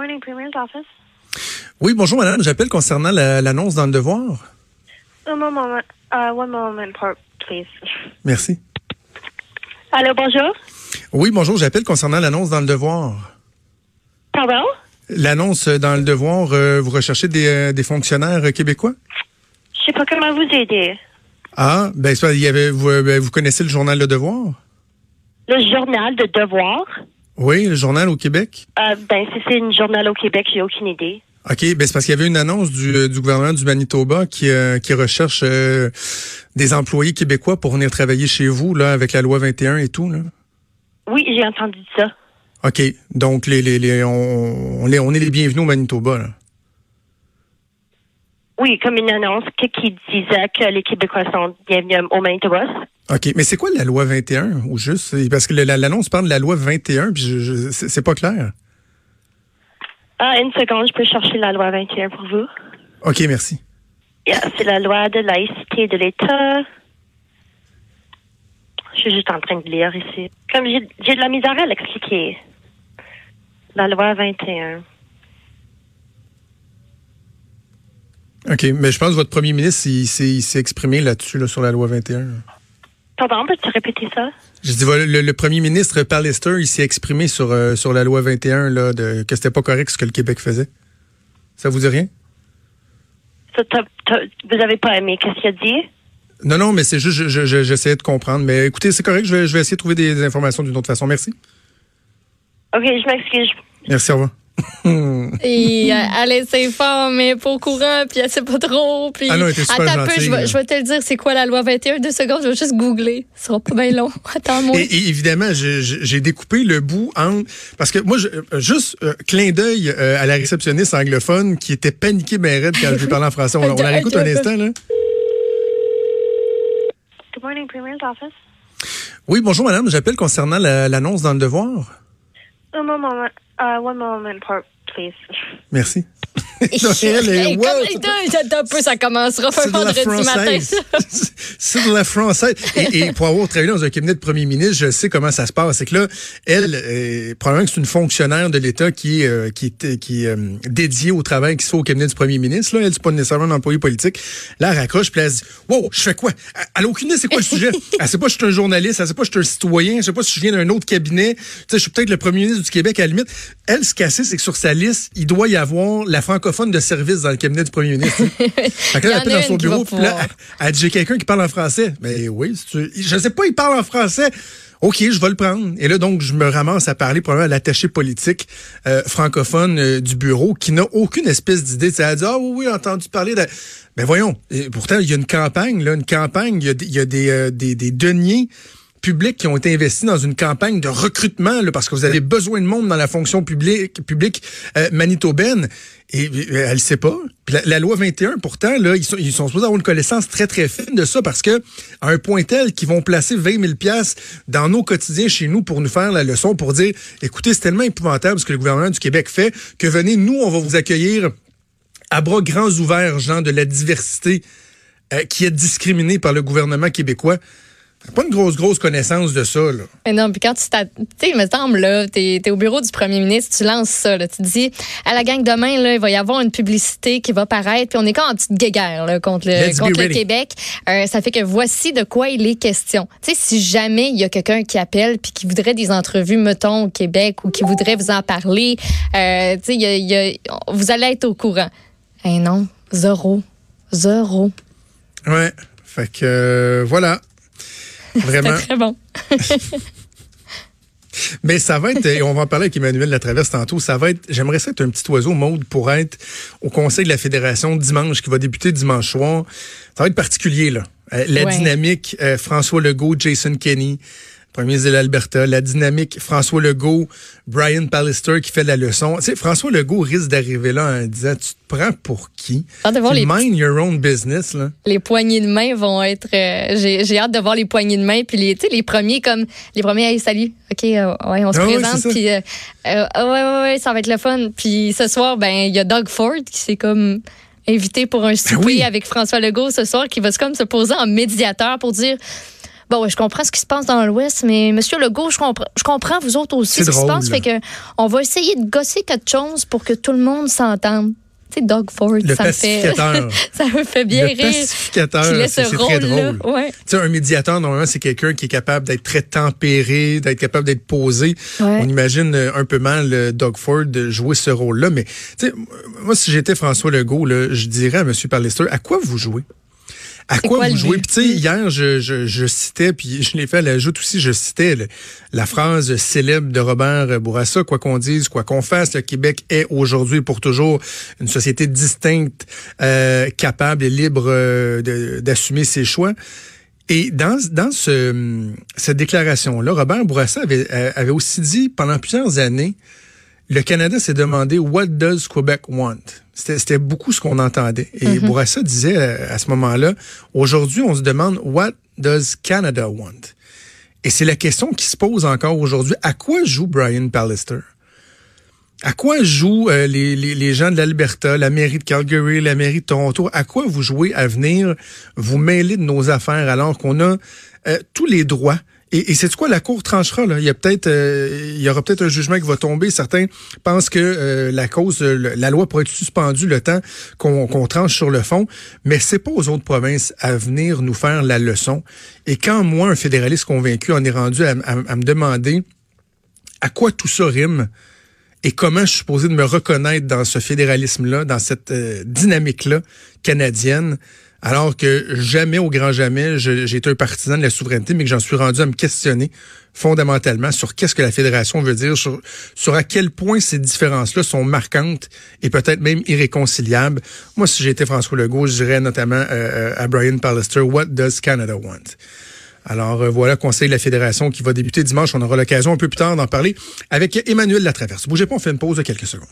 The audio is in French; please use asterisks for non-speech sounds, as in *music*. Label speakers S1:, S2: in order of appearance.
S1: morning, Premier's office.
S2: Oui, bonjour madame, j'appelle concernant la- l'annonce dans le devoir.
S1: One moment, uh, one moment, please.
S2: Merci.
S1: Allô, bonjour?
S2: Oui, bonjour, j'appelle concernant l'annonce dans le devoir.
S1: Pardon?
S2: L'annonce euh, dans le devoir, euh, vous recherchez des, euh, des fonctionnaires euh, québécois?
S1: Je sais pas comment vous aider.
S2: Ah, ben, il y avait, vous, euh, ben, vous connaissez le journal Le Devoir?
S1: Le journal de devoir?
S2: Oui, le journal au Québec?
S1: Euh, ben, si c'est une journal au Québec, j'ai aucune idée.
S2: OK, ben c'est parce qu'il y avait une annonce du, euh, du gouvernement du Manitoba qui, euh, qui recherche euh, des employés québécois pour venir travailler chez vous, là, avec la loi 21 et tout, là.
S1: Oui, j'ai entendu ça.
S2: OK, donc les, les, les, on, on est, on est les bienvenus au Manitoba, là.
S1: Oui, comme une annonce qui, qui disait que les Québécois sont bienvenus au Manitoba.
S2: OK, mais c'est quoi la loi 21 ou juste? Parce que l'annonce parle de la loi 21 puis je, je- c'est pas clair.
S1: Ah, une seconde, je peux chercher la loi 21 pour vous.
S2: OK, merci.
S1: Yeah, c'est la loi de laïcité de l'État. Je suis juste en train de lire ici. Comme j'ai de la misère à l'expliquer. La loi 21.
S2: OK, mais je pense que votre premier ministre il, s'est- il s'est exprimé là-dessus là, sur la loi 21.
S1: Pardon, peux-tu répéter ça?
S2: Je dis voilà, le, le premier ministre Pallister, il s'est exprimé sur euh, sur la loi 21 là de que c'était pas correct ce que le Québec faisait. Ça vous dit rien?
S1: Ça, vous avez pas aimé qu'est-ce qu'il a dit?
S2: Non non, mais c'est juste je- je- je- j'essayais de comprendre mais écoutez, c'est correct, je vais je vais essayer de trouver des informations d'une autre façon. Merci.
S1: Ok, je m'excuse.
S2: Merci, au revoir. *laughs*
S3: Et euh, elle essaie fort, mais pas au courant, puis elle sait pas trop. Puis...
S2: Ah non, elle était super
S3: Attends un peu, je vais, je vais te le dire, c'est quoi la loi 21? Deux secondes, je vais juste googler. Ce sera pas bien long. *laughs* Attends-moi.
S2: Et, et évidemment, j'ai découpé le bout en parce que moi, je, euh, juste euh, clin d'œil euh, à la réceptionniste anglophone qui était paniquée ben raide quand je lui parlais en français. On, on la réécoute un instant là.
S1: Good morning, Premier's office.
S2: Oui, bonjour madame, j'appelle concernant la- l'annonce dans le devoir.
S1: One moment, uh, one moment, please.
S2: Merci. Elle
S3: Hey,
S2: wow,
S3: comme- attends un peu, ça commencera un
S2: c'est de la
S3: vendredi matin. *laughs*
S2: C'est de la française. Et, et pour avoir travaillé dans un cabinet de premier ministre, je sais comment ça se passe. C'est que là, elle, euh, probablement que c'est une fonctionnaire de l'État qui est, euh, qui est, qui est euh, dédiée au travail qui se fait au cabinet du premier ministre. Là, elle, c'est pas nécessairement un employé politique. Là, elle raccroche, puis elle se dit, wow, je fais quoi? Elle a aucune idée c'est quoi le sujet. Elle sait pas si je suis un journaliste, elle sait pas si je suis un citoyen, je sais pas si je viens d'un autre cabinet. Tu sais, je suis peut-être le premier ministre du Québec à la limite. Elle, ce qu'elle sait, c'est que sur sa liste, il doit y avoir la de service dans le cabinet du premier ministre. *laughs* Fait que là, elle dans son bureau, puis là, elle dit, j'ai quelqu'un qui parle en français. Mais oui, si tu- je sais pas, il parle en français. OK, je vais le prendre. Et là, donc, je me ramasse à parler probablement à l'attaché politique euh, francophone euh, du bureau qui n'a aucune espèce d'idée. Elle dit, ah oui, oui, entendu parler de... Mais voyons, et pourtant, il y a une campagne, là, une campagne, il y a, des- il y a des, euh, des, des deniers publics qui ont été investis dans une campagne de recrutement, là, parce que vous avez besoin de monde dans la fonction publique, publique euh, manitobaine. Et euh, elle sait pas. Puis la, la loi 21, pourtant, là, ils sont, ils sont supposés avoir une connaissance très, très fine de ça parce que à un point tel qu'ils vont placer 20 000 pièces dans nos quotidiens chez nous pour nous faire la leçon, pour dire, écoutez, c'est tellement épouvantable ce que le gouvernement du Québec fait que venez, nous, on va vous accueillir à bras grands ouverts, gens de la diversité euh, qui est discriminée par le gouvernement québécois. Pas une grosse, grosse connaissance de ça, là.
S3: Mais non, puis quand tu t'as- tu sais, il me semble, là, t'es es au bureau du premier ministre, tu lances ça, là, tu dis, à la gang demain, là, il va y avoir une publicité qui va paraître, puis on est comme en petite guéguerre, là, contre le,
S2: Let's
S3: contre le. Québec. Euh, ça fait que voici de quoi il est question. Tu sais, si jamais il y a quelqu'un qui appelle puis qui voudrait des entrevues, mettons, au Québec, ou qui voudrait vous en parler, euh, tu sais, y a- y a- vous allez être au courant. Eh non, zéro. Zéro.
S2: Ouais. Fait que, euh, voilà. *laughs* Vraiment.
S3: C'est très bon. *laughs*
S2: Mais ça va être, et on va en parler avec Emmanuel Latraverse tantôt, ça va être, j'aimerais ça être un petit oiseau mode pour être au conseil de la fédération dimanche, qui va débuter dimanche soir. Ça va être particulier, là. Euh, la
S3: Ouais.
S2: dynamique, euh, François Legault, Jason Kenney, premier ministre de l'Alberta, la dynamique, François Legault, Brian Pallister qui fait la leçon. Tu sais, François Legault risque d'arriver là en disant, tu te prends pour qui?
S3: Hâte de voir
S2: Tu
S3: les
S2: mind your own business, là.
S3: les poignées de main vont être. euh, J'ai hâte de voir les poignées de main puis les, tu sais, les premiers comme les premiers. Hey, salut. Ok, euh, ouais, on se
S2: Ah
S3: présente
S2: ça.
S3: puis euh, euh, ouais, ouais, ouais, ça va être le fun. Puis ce soir, ben il y a Doug Ford qui s'est comme invité pour un souper
S2: Ben oui.
S3: avec François Legault ce soir qui va se comme se poser en médiateur pour dire. Bon, je comprends ce qui se passe dans l'Ouest, mais Monsieur Legault, je comprends, je comprends vous autres aussi ce qui se passe. Fait que on va essayer de gosser quelque chose pour que tout le monde s'entende. Tu sais, Doug Ford, ça me fait, *laughs* ça me fait bien
S2: le
S3: rire.
S2: Pacificateur, c'est très drôle.
S3: Ouais.
S2: Tu sais, un médiateur, normalement, c'est quelqu'un qui est capable d'être très tempéré, d'être capable d'être posé. On imagine euh, un peu mal Doug Ford jouer ce rôle-là. Mais, tu sais, moi, si j'étais François Legault, là, je dirais à M. Pallister, à quoi vous jouez? À quoi, vous jouez? Puis tu sais, hier, je, je, je, citais, puis je l'ai fait à l'ajout aussi, je citais la phrase célèbre de Robert Bourassa, quoi qu'on dise, quoi qu'on fasse, le Québec est aujourd'hui pour toujours une société distincte, euh, capable et libre euh, d'assumer ses choix. Et dans, dans ce, cette déclaration-là, Robert Bourassa avait, euh, avait aussi dit pendant plusieurs années, le Canada s'est demandé What does Quebec want? C'était beaucoup ce qu'on entendait. Et mm-hmm. Bourassa disait euh, à, ce moment-là, aujourd'hui, on se demande What does Canada want? Et c'est la question qui se pose encore aujourd'hui. À quoi joue Brian Pallister? À quoi jouent euh, les, les, les, gens de l'Alberta, la mairie de Calgary, la mairie de Toronto? À quoi vous jouez à venir? Vous mêler de nos affaires alors qu'on a euh, tous les droits et, et c'est quoi la cour tranchera là? Il y a peut-être, euh, il y aura peut-être un jugement qui va tomber. Certains pensent que euh, la cause, la loi pourrait être suspendue le temps qu'on tranche sur le fond, mais c'est pas aux autres provinces à venir nous faire la leçon. Et quand moi, un fédéraliste convaincu, en est rendu à, me demander à quoi tout ça rime et comment je suis supposé de me reconnaître dans ce fédéralisme-là, dans cette euh, dynamique-là canadienne alors que jamais, au grand jamais, j'ai été un partisan de la souveraineté, mais que j'en suis rendu à me questionner fondamentalement sur qu'est-ce que la fédération veut dire, sur, sur à quel point ces différences-là sont marquantes et peut-être même irréconciliables. Moi, si j'étais François Legault, je dirais notamment euh, euh, à Brian Pallister, What does Canada want? Alors euh, voilà, Conseil de la Fédération qui va débuter dimanche. On aura l'occasion un peu plus tard d'en parler avec Emmanuel Latraverse. Bougez pas, on fait une pause de quelques secondes.